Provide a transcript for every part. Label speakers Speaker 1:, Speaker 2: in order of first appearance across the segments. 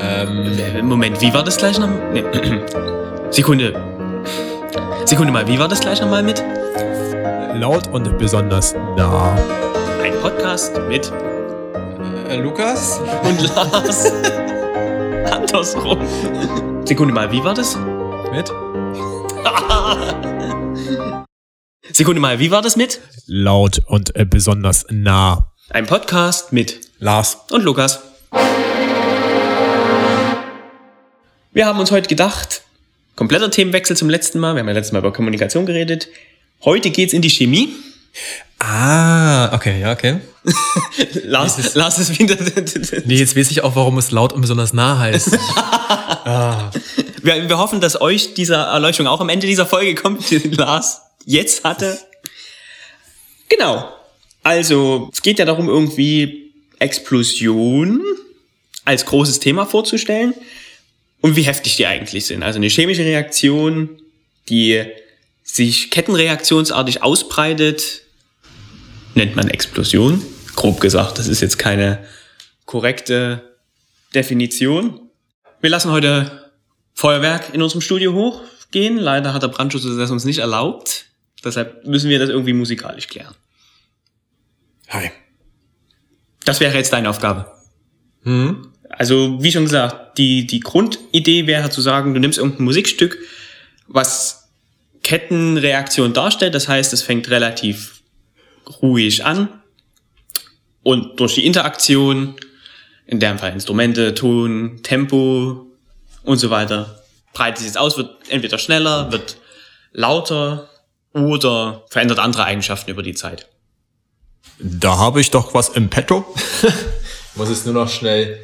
Speaker 1: Ähm,
Speaker 2: Äh, Moment, wie war das gleich noch? Nee. Sekunde. Sekunde mal, wie war das gleich nochmal mit?
Speaker 3: Laut und besonders nah.
Speaker 2: Ein Podcast mit
Speaker 1: äh, Lukas?
Speaker 2: und Lars. Andersrum. Sekunde mal, wie war das?
Speaker 3: Mit
Speaker 2: Sekunde mal, wie war das mit?
Speaker 3: laut und äh, besonders nah.
Speaker 2: Ein Podcast mit
Speaker 1: Lars.
Speaker 2: und Lukas. Wir haben uns heute gedacht, kompletter Themenwechsel zum letzten Mal. Wir haben ja letztes Mal über Kommunikation geredet. Heute geht's in die Chemie.
Speaker 1: Ah, okay, ja, okay.
Speaker 2: Lars, Lars ist wieder.
Speaker 1: Nee, jetzt weiß ich auch, warum es laut und besonders nah heißt.
Speaker 2: Wir, wir hoffen, dass euch diese Erleuchtung auch am Ende dieser Folge kommt, die Lars jetzt hatte. Genau. Also, es geht ja darum, irgendwie Explosion als großes Thema vorzustellen und wie heftig die eigentlich sind. Also eine chemische Reaktion, die sich kettenreaktionsartig ausbreitet, nennt man Explosion. Grob gesagt, das ist jetzt keine korrekte Definition. Wir lassen heute Feuerwerk in unserem Studio hochgehen. Leider hat der Brandschutz das uns nicht erlaubt. Deshalb müssen wir das irgendwie musikalisch klären.
Speaker 1: Hi.
Speaker 2: Das wäre jetzt deine Aufgabe.
Speaker 1: Hm?
Speaker 2: Also, wie schon gesagt, die, die Grundidee wäre zu sagen, du nimmst irgendein Musikstück, was Kettenreaktion darstellt. Das heißt, es fängt relativ ruhig an. Und durch die Interaktion, in dem Fall Instrumente, Ton, Tempo und so weiter, breitet sich jetzt aus, wird entweder schneller, wird lauter oder verändert andere Eigenschaften über die Zeit.
Speaker 3: Da habe ich doch was im Petto.
Speaker 1: Muss es nur noch schnell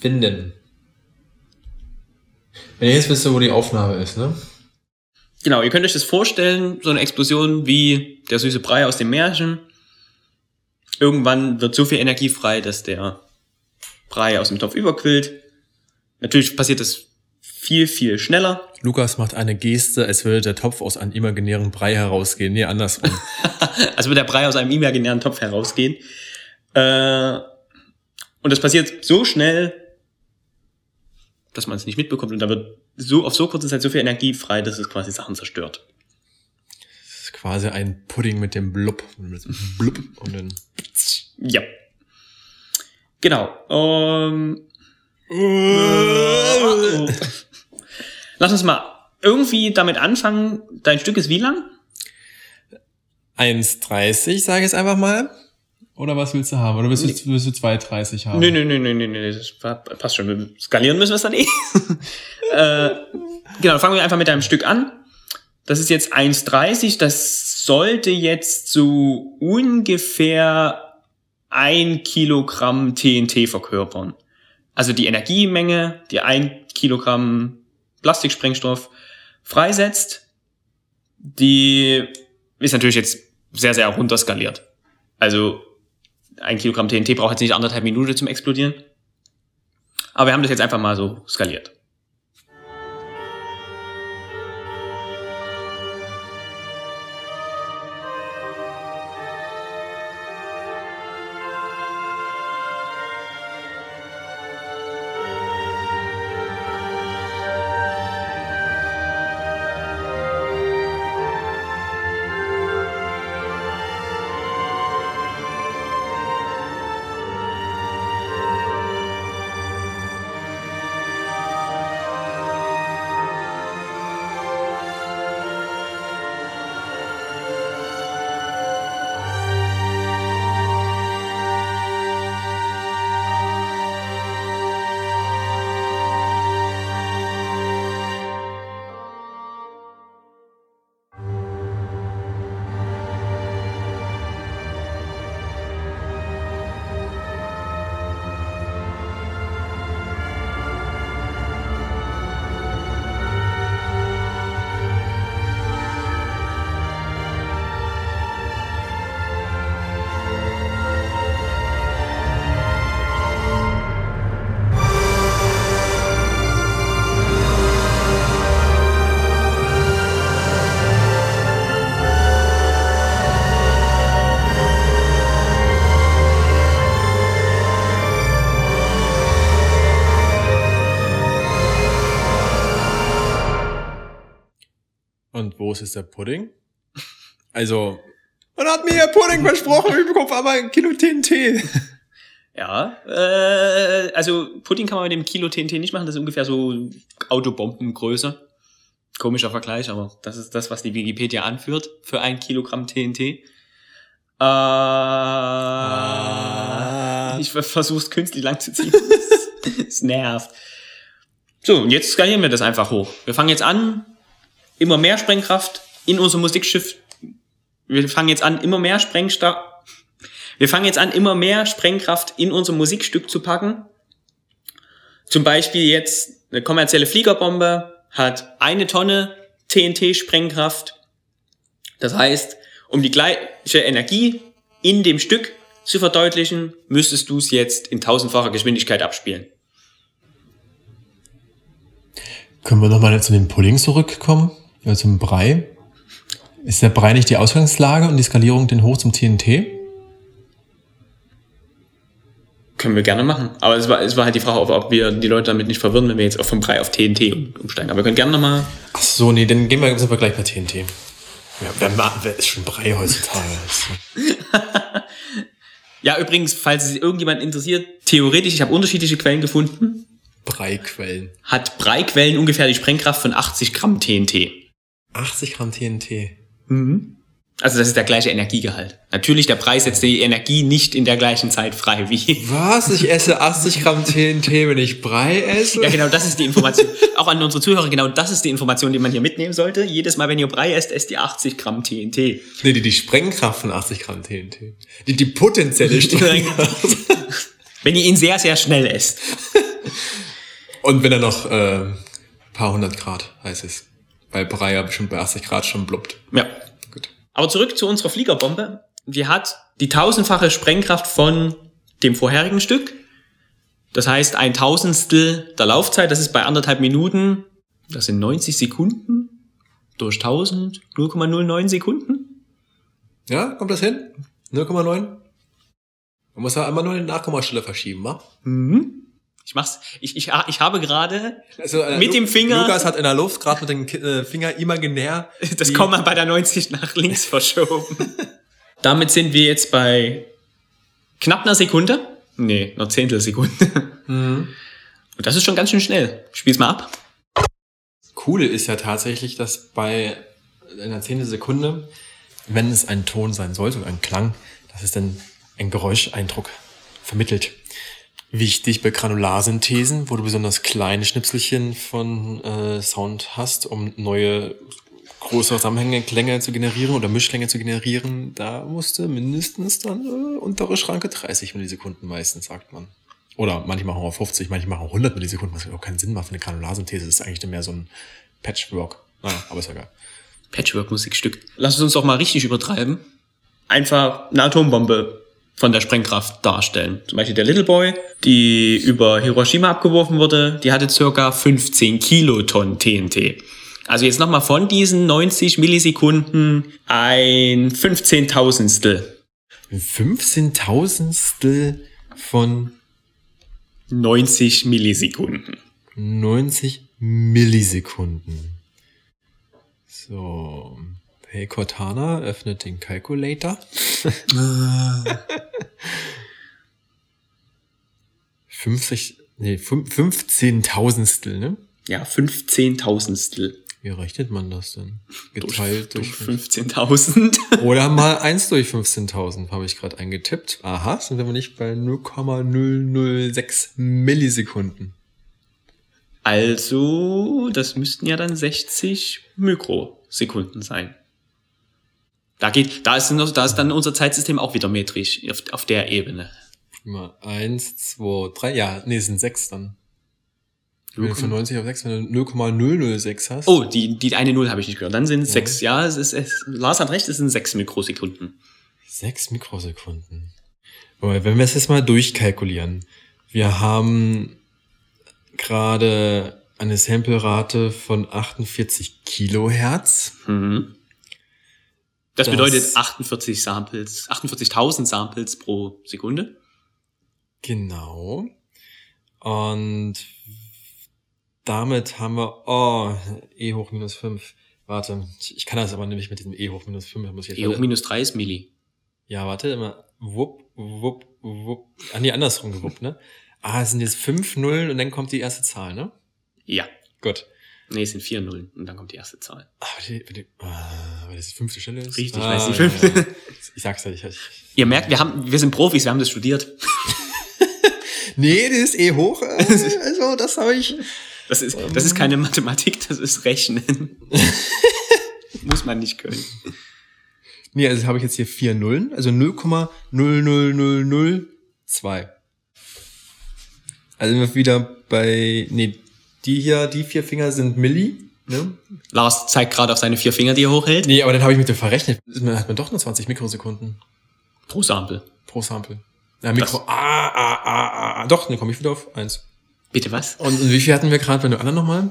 Speaker 1: finden. Wenn ihr jetzt wisst, wo die Aufnahme ist, ne?
Speaker 2: Genau, ihr könnt euch das vorstellen, so eine Explosion wie der süße Brei aus dem Märchen. Irgendwann wird so viel Energie frei, dass der Brei aus dem Topf überquillt. Natürlich passiert das viel, viel schneller.
Speaker 1: Lukas macht eine Geste, als würde der Topf aus einem imaginären Brei herausgehen. Nee, andersrum.
Speaker 2: Also wird der Brei aus einem imaginären Topf herausgehen. Äh, und das passiert so schnell, dass man es nicht mitbekommt. Und da wird so auf so kurze Zeit so viel Energie frei, dass es quasi Sachen zerstört.
Speaker 1: Das ist quasi ein Pudding mit dem Blub. Mit dem Blub und dann.
Speaker 2: Ja. Genau. Ähm, Lass uns mal irgendwie damit anfangen. Dein Stück ist wie lang?
Speaker 1: 1,30, sage ich jetzt einfach mal. Oder was willst du haben? Oder willst du, willst du 2,30 haben?
Speaker 2: Nö, nö, nö, nö, nö, nö, das pa- passt schon. Wir skalieren müssen wir es dann eh. äh, genau, fangen wir einfach mit deinem Stück an. Das ist jetzt 1,30. Das sollte jetzt so ungefähr ein Kilogramm TNT verkörpern. Also die Energiemenge, die ein Kilogramm Plastiksprengstoff freisetzt, die ist natürlich jetzt sehr, sehr runterskaliert. Also ein Kilogramm TNT braucht jetzt nicht anderthalb Minuten zum Explodieren. Aber wir haben das jetzt einfach mal so skaliert.
Speaker 1: Wo ist der Pudding? Also, man hat mir ja Pudding versprochen, ich bekomme aber ein Kilo TNT.
Speaker 2: Ja, äh, also Pudding kann man mit dem Kilo TNT nicht machen, das ist ungefähr so Autobombengröße. Komischer Vergleich, aber das ist das, was die Wikipedia anführt für ein Kilogramm TNT. Äh,
Speaker 1: Ah.
Speaker 2: Ich versuche es künstlich lang zu ziehen. Es nervt. So, und jetzt skalieren wir das einfach hoch. Wir fangen jetzt an, immer mehr Sprengkraft in unser Musikschiff. Wir fangen jetzt an, immer mehr Sprengstoff. Wir fangen jetzt an, immer mehr Sprengkraft in unser Musikstück zu packen. Zum Beispiel jetzt eine kommerzielle Fliegerbombe hat eine Tonne TNT-Sprengkraft. Das heißt, um die gleiche Energie in dem Stück zu verdeutlichen, müsstest du es jetzt in tausendfacher Geschwindigkeit abspielen.
Speaker 1: Können wir nochmal zu dem Pudding zurückkommen? Ja, zum Brei. Ist der Brei nicht die Ausgangslage und die Skalierung den hoch zum TNT?
Speaker 2: Können wir gerne machen. Aber es war, es war halt die Frage, ob, ob wir die Leute damit nicht verwirren, wenn wir jetzt auch vom Brei auf TNT um- umsteigen. Aber wir können gerne nochmal.
Speaker 1: Ach so, nee, dann gehen wir, sind wir gleich bei TNT. Ja, wer, wer ist schon Brei heutzutage?
Speaker 2: Ja, übrigens, falls es irgendjemand interessiert, theoretisch, ich habe unterschiedliche Quellen gefunden,
Speaker 1: Breiquellen.
Speaker 2: hat Breiquellen ungefähr die Sprengkraft von 80 Gramm TNT.
Speaker 1: 80 Gramm TNT.
Speaker 2: Also das ist der gleiche Energiegehalt. Natürlich, der Preis setzt die Energie nicht in der gleichen Zeit frei wie.
Speaker 1: Was? Ich esse 80 Gramm TNT, wenn ich Brei esse?
Speaker 2: Ja, genau, das ist die Information. Auch an unsere Zuhörer, genau das ist die Information, die man hier mitnehmen sollte. Jedes Mal, wenn ihr Brei esst, esst ihr 80 Gramm TNT.
Speaker 1: Nee, die, die Sprengkraft von 80 Gramm TNT. Die, die potenzielle Sprengkraft.
Speaker 2: Wenn ihr ihn sehr, sehr schnell esst.
Speaker 1: Und wenn er noch äh, paar hundert Grad heiß ist. Weil Brei ja bestimmt bei 80 Grad schon blubbt.
Speaker 2: Ja.
Speaker 1: Gut.
Speaker 2: Aber zurück zu unserer Fliegerbombe. Die hat die tausendfache Sprengkraft von dem vorherigen Stück. Das heißt, ein Tausendstel der Laufzeit, das ist bei anderthalb Minuten, das sind 90 Sekunden durch 1000, 0,09 Sekunden.
Speaker 1: Ja, kommt das hin? 0,9? Man muss ja einmal nur eine Nachkommastelle verschieben, wa?
Speaker 2: Ich mach's, ich, ich, ich habe gerade
Speaker 1: Also, äh,
Speaker 2: Mit
Speaker 1: Lu-
Speaker 2: dem Finger-
Speaker 1: Lukas hat in der Luft gerade mit dem äh, Finger imaginär.
Speaker 2: das Komma bei der 90 nach links verschoben. Damit sind wir jetzt bei knapp einer Sekunde. Nee, einer Zehntelsekunde.
Speaker 1: Mhm.
Speaker 2: Und das ist schon ganz schön schnell. Spiel's mal ab.
Speaker 1: Coole ist ja tatsächlich, dass bei einer Zehntelsekunde, wenn es ein Ton sein sollte, oder ein Klang, dass es dann ein Geräuscheindruck vermittelt. Wichtig bei Granularsynthesen, wo du besonders kleine Schnipselchen von äh, Sound hast, um neue große Zusammenhänge, Klänge zu generieren oder Mischklänge zu generieren, da musste mindestens dann äh, untere Schranke 30 Millisekunden meistens, sagt man. Oder manchmal auch 50, manchmal auch 100 Millisekunden, was auch keinen Sinn macht für eine Granularsynthese. Das ist eigentlich mehr so ein Patchwork. Naja, aber ist ja geil.
Speaker 2: Patchwork-Musikstück. Lass es uns doch mal richtig übertreiben. Einfach eine Atombombe von der Sprengkraft darstellen. Zum Beispiel der Little Boy, die über Hiroshima abgeworfen wurde, die hatte circa 15 Kilotonnen TNT. Also jetzt nochmal von diesen 90 Millisekunden ein 15.000stel.
Speaker 1: Ein 15.000stel von
Speaker 2: 90 Millisekunden.
Speaker 1: 90 Millisekunden. So. Hey Cortana, öffnet den Calculator. 50, nee, fün- 15.000stel, ne?
Speaker 2: Ja, 15.000stel.
Speaker 1: Wie rechnet man das denn? Geteilt durch,
Speaker 2: 15.000.
Speaker 1: Oder mal 1 durch 15.000 habe ich gerade eingetippt. Aha, sind wir nicht bei 0,006 Millisekunden.
Speaker 2: Also, das müssten ja dann 60 Mikrosekunden sein. Da geht, da ist, da ist dann unser Zeitsystem auch wieder metrisch auf, auf der Ebene.
Speaker 1: Mal 1, 2, 3, ja, nee, es sind 6 dann. Wenn du von 90 auf 6, wenn du 0,006 hast.
Speaker 2: Oh, die, die eine Null habe ich nicht gehört. Dann sind es sechs. Ja, es ist, es, Lars hat recht, es sind sechs Mikrosekunden.
Speaker 1: 6 Mikrosekunden. Aber wenn wir es jetzt mal durchkalkulieren. Wir haben gerade eine Samplerate von 48 Kilohertz.
Speaker 2: Mhm. Das,
Speaker 1: Das-
Speaker 2: bedeutet 48 Samples, 48.000 Samples pro Sekunde.
Speaker 1: Genau. Und damit haben wir, oh, E hoch minus 5, Warte, ich kann das aber nämlich mit diesem E hoch minus 5, da muss ich jetzt
Speaker 2: E hoch minus 3 ist Milli.
Speaker 1: Ja, warte, immer wupp, wupp, wupp. Ah, nee, andersrum gewuppt, ne? Ah, es sind jetzt fünf Nullen und dann kommt die erste Zahl, ne?
Speaker 2: Ja.
Speaker 1: Gut.
Speaker 2: Nee, es sind 4 Nullen und dann kommt die erste Zahl.
Speaker 1: Ah, warte, warte, ah, weil das die fünfte Stelle ist.
Speaker 2: Richtig,
Speaker 1: ah,
Speaker 2: weil es die
Speaker 1: ja,
Speaker 2: fünfte-
Speaker 1: ja. Ich sag's ja, ich, ich
Speaker 2: Ihr merkt, wir haben, wir sind Profis, wir haben das studiert.
Speaker 1: Nee, das ist eh hoch. äh, Also, das habe ich.
Speaker 2: Das ist, das ist keine Mathematik, das ist Rechnen. Muss man nicht können.
Speaker 1: Nee, also habe ich jetzt hier vier Nullen, also 0,00002. Also sind wir wieder bei, nee, die hier, die vier Finger sind Milli, ne?
Speaker 2: Lars zeigt gerade auf seine vier Finger, die er hochhält.
Speaker 1: Nee, aber dann habe ich mit dem verrechnet. Dann hat man doch nur 20 Mikrosekunden
Speaker 2: Pro Sample.
Speaker 1: pro Sample. Ja, Mikro,
Speaker 2: Das-
Speaker 1: ah, ah, ah, ah, doch, dann komme ich wieder auf eins.
Speaker 2: Bitte was?
Speaker 1: Und, und wie viel hatten wir gerade bei den anderen nochmal?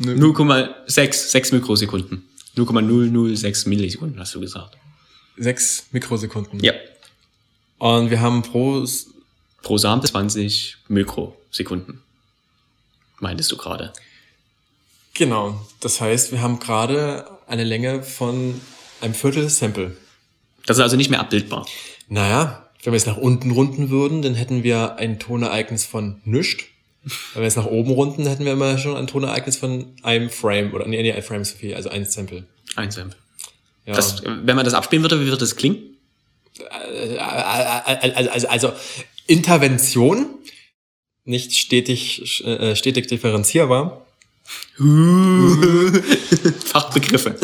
Speaker 2: 0,6, 6 Mikrosekunden. 0,006 Millisekunden, hast du gesagt.
Speaker 1: Sechs Mikrosekunden.
Speaker 2: Ja.
Speaker 1: Und wir haben pro,
Speaker 2: Pro Sample 20 Mikrosekunden. Meintest du gerade?
Speaker 1: Genau, das heißt, wir haben gerade eine Länge von einem Viertel Sample.
Speaker 2: Das ist also nicht mehr abbildbar.
Speaker 1: Naja, wenn wir jetzt nach unten runden würden, dann hätten wir ein Tonereignis von nischt. Wenn wir jetzt nach oben runden, hätten wir immer schon ein Tonereignis von einem Frame oder nee, nee, ein Frame zu viel, also ein Sample.
Speaker 2: Ein Sample.
Speaker 1: Ja.
Speaker 2: Das, wenn man das abspielen würde, wie würde das klingen?
Speaker 1: also, also, also Intervention, nicht stetig, äh, stetig differenzierbar.
Speaker 2: Fachbegriffe.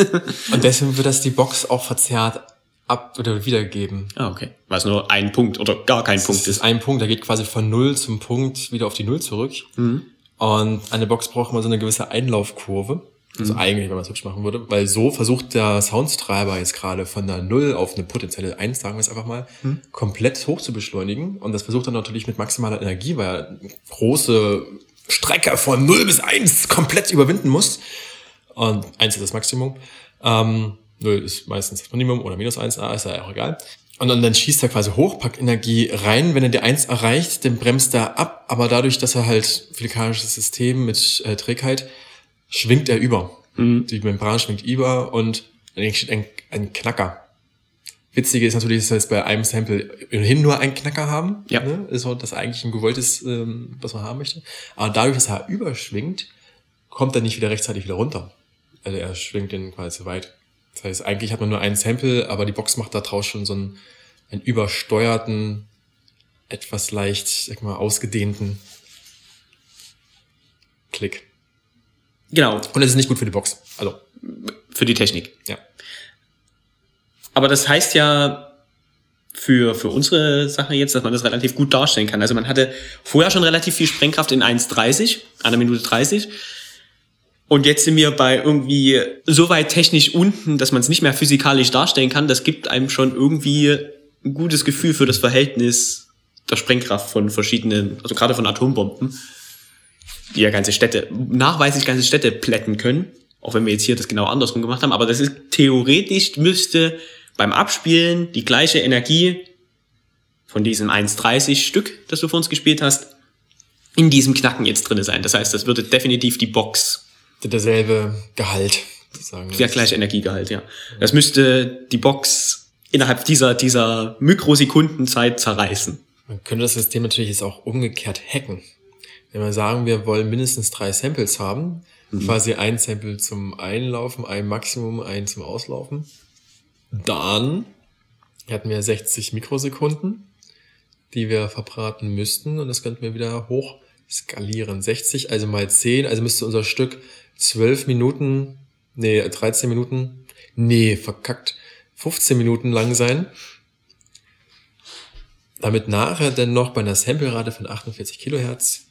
Speaker 1: Und deswegen wird das die Box auch verzerrt ab oder wiedergeben.
Speaker 2: ah, okay. Weil es nur ein Punkt oder gar kein Punkt
Speaker 1: Das ist
Speaker 2: ist.
Speaker 1: ein Punkt, der geht quasi von Null zum Punkt wieder auf die Null zurück.
Speaker 2: Mhm.
Speaker 1: Und eine Box braucht immer so eine gewisse Einlaufkurve. Also
Speaker 2: Mhm.
Speaker 1: eigentlich, wenn man es hübsch machen würde, weil so versucht der Soundstreiber jetzt gerade von der Null auf eine potenzielle Eins, sagen wir es einfach mal,
Speaker 2: Mhm.
Speaker 1: komplett hoch zu beschleunigen. Und das versucht er natürlich mit maximaler Energie, weil er große Strecke von 0 bis 1 komplett überwinden muss. Und 1 ist das Maximum. Ähm, 0 ist meistens das Minimum oder minus 1, ah, ist ja auch egal. Und dann, dann schießt er quasi hoch, packt Energie rein. Wenn er die 1 erreicht, dann bremst er ab. Aber dadurch, dass er halt physikalisches System mit äh, Trägheit, schwingt er über. Die Membran schwingt über und dann entsteht ein, ein Knacker. Witzige ist natürlich, dass wir jetzt bei einem Sample ohnehin nur einen Knacker haben.
Speaker 2: Ja.
Speaker 1: Ne? Ist so das eigentlich ein gewolltes, ähm, was man haben möchte. Aber dadurch, dass er überschwingt, kommt er nicht wieder rechtzeitig wieder runter. Also er schwingt den quasi zu weit. Das heißt, eigentlich hat man nur ein Sample, aber die Box macht da draus schon so einen, einen übersteuerten, etwas leicht, sag mal, ausgedehnten Klick.
Speaker 2: Genau.
Speaker 1: Und es ist nicht gut für die Box. Also,
Speaker 2: Für die Technik.
Speaker 1: ja.
Speaker 2: Aber das heißt ja für, für unsere Sache jetzt, dass man das relativ gut darstellen kann. Also man hatte vorher schon relativ viel Sprengkraft in 1,30, einer Minute 30. Und jetzt sind wir bei irgendwie so weit technisch unten, dass man es nicht mehr physikalisch darstellen kann. Das gibt einem schon irgendwie ein gutes Gefühl für das Verhältnis der Sprengkraft von verschiedenen, also gerade von Atombomben, die ja ganze Städte, nachweislich ganze Städte plätten können. Auch wenn wir jetzt hier das genau andersrum gemacht haben. Aber das ist theoretisch müsste beim Abspielen die gleiche Energie von diesem 1,30 Stück, das du vor uns gespielt hast, in diesem Knacken jetzt drinne sein. Das heißt, das würde definitiv die Box,
Speaker 1: derselbe Gehalt, sozusagen.
Speaker 2: der gleiche Energiegehalt, ja. Das müsste die Box innerhalb dieser, dieser Mikrosekundenzeit zerreißen.
Speaker 1: Man könnte das System natürlich jetzt auch umgekehrt hacken. Wenn wir sagen, wir wollen mindestens drei Samples haben, quasi ein Sample zum Einlaufen, ein Maximum, ein zum Auslaufen, dann hätten wir 60 Mikrosekunden, die wir verbraten müssten und das könnten wir wieder hoch skalieren. 60, also mal 10, also müsste unser Stück 12 Minuten, nee, 13 Minuten, nee, verkackt, 15 Minuten lang sein damit nachher dann noch bei einer Samplerate von 48 Kilohertz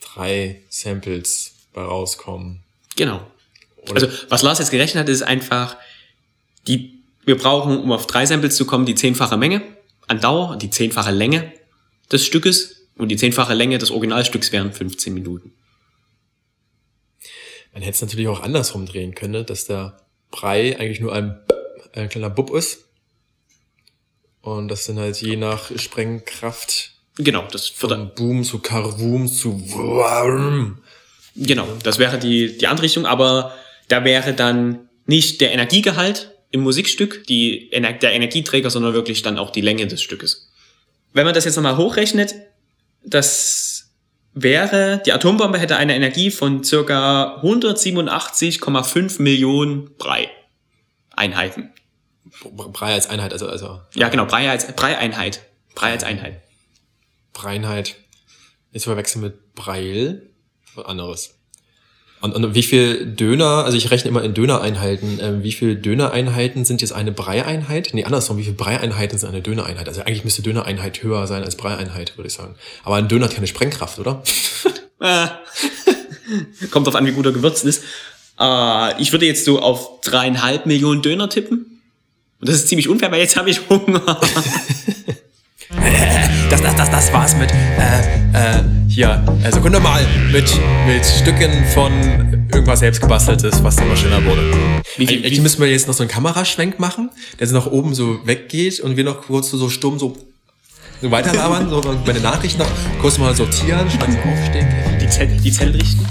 Speaker 1: drei Samples bei rauskommen.
Speaker 2: Genau.
Speaker 1: Oder-
Speaker 2: Also, was Lars jetzt gerechnet hat, ist einfach, die, wir brauchen, um auf drei Samples zu kommen, die zehnfache Menge an Dauer, die zehnfache Länge des Stückes und die zehnfache Länge des Originalstücks wären 15 Minuten.
Speaker 1: Man hätte es natürlich auch andersrum drehen können, ne? dass der Brei eigentlich nur ein, ein kleiner Bub ist. Und das dann halt je nach Sprengkraft
Speaker 2: Genau, das
Speaker 1: von Boom zu Karwum zu Warm.
Speaker 2: genau, das wäre die, die andere Richtung, aber Da wäre dann nicht der Energiegehalt im Musikstück, die, der Energieträger, sondern wirklich dann auch die Länge des Stückes. Wenn man das jetzt nochmal hochrechnet, das wäre, die Atombombe hätte eine Energie von circa 187,5 Millionen Brei. Einheiten.
Speaker 1: Brei als Einheit, also, also
Speaker 2: Ja, genau, Brei als Brei-Einheit. Brei als Einheit.
Speaker 1: Breinheit. Zu verwechseln mit Breil. Anderes. Und, und wie viel Döner, also ich rechne immer in Dönereinheiten, ähm, wie viel Dönereinheiten sind jetzt eine Breieinheit? Nee, andersrum, wie viel Breieinheiten sind eine Dönereinheit? Also eigentlich müsste Dönereinheit höher sein als Breieinheit, würde ich sagen. Aber ein Döner hat keine Sprengkraft, oder?
Speaker 2: Äh, kommt drauf an, wie gut er gewürzt ist. Äh, ich würde jetzt so auf dreieinhalb Millionen Döner tippen. Und das ist ziemlich unfair, weil jetzt habe ich Hunger.
Speaker 1: Das, das, das, das war's mit, äh, äh, hier, also Sekunde mal, mit, mit Stücken von irgendwas selbst gebasteltes, was immer schöner wurde.
Speaker 2: Wie viel-
Speaker 1: Eigentlich
Speaker 2: wie-
Speaker 1: müssen wir jetzt noch so einen Kameraschwenk machen, der so nach oben so weggeht und wir noch kurz so, so stumm so, weiterlabern, so bei den Nachrichten noch kurz mal sortieren, schwarz aufstehen.
Speaker 2: Die, Zell, die Zellen richten.